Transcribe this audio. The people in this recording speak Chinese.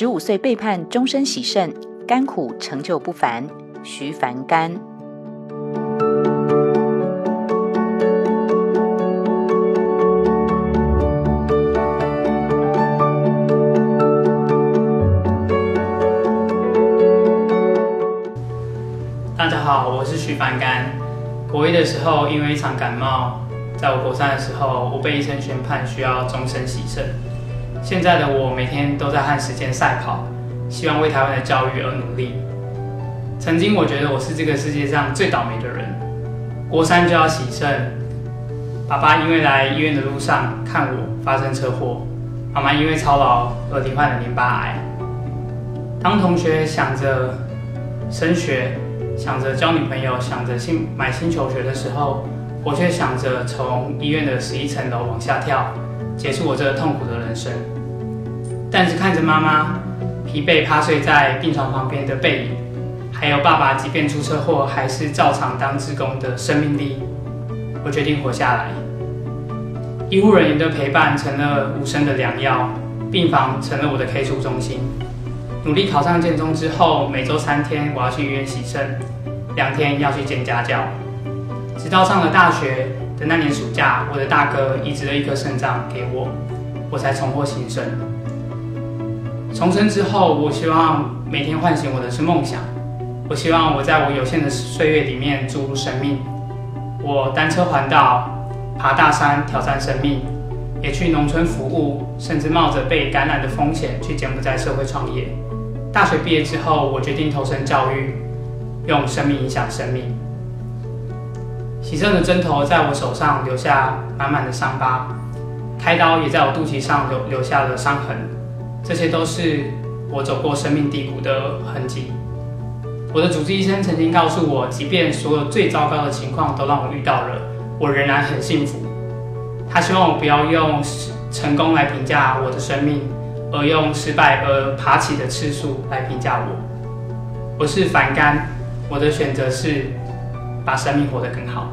十五岁被判终身洗肾，甘苦成就不凡。徐凡甘。大家好，我是徐凡甘。国一的时候，因为一场感冒，在我国三的时候，我被医生宣判需要终身洗肾。现在的我每天都在和时间赛跑，希望为台湾的教育而努力。曾经我觉得我是这个世界上最倒霉的人，国三就要洗肾，爸爸因为来医院的路上看我发生车祸，妈妈因为操劳而罹患了淋巴癌。当同学想着升学，想着交女朋友，想着新买新球鞋的时候，我却想着从医院的十一层楼往下跳，结束我这痛苦的人生。但是看着妈妈疲惫趴睡在病床旁边的背影，还有爸爸即便出车祸还是照常当职工的生命力，我决定活下来。医护人员的陪伴成了无声的良药，病房成了我的 K 书中心。努力考上建中之后，每周三天我要去医院洗肾，两天要去见家教。直到上了大学的那年暑假，我的大哥移植了一颗肾脏给我，我才重获新生。重生之后，我希望每天唤醒我的是梦想。我希望我在我有限的岁月里面注入生命。我单车环岛，爬大山挑战生命，也去农村服务，甚至冒着被感染的风险去柬埔寨社会创业。大学毕业之后，我决定投身教育，用生命影响生命。洗肾的针头在我手上留下满满的伤疤，开刀也在我肚脐上留留下了伤痕，这些都是我走过生命低谷的痕迹。我的主治医生曾经告诉我，即便所有最糟糕的情况都让我遇到了，我仍然很幸福。他希望我不要用成功来评价我的生命。而用失败而爬起的次数来评价我，我是反甘，我的选择是把生命活得更好。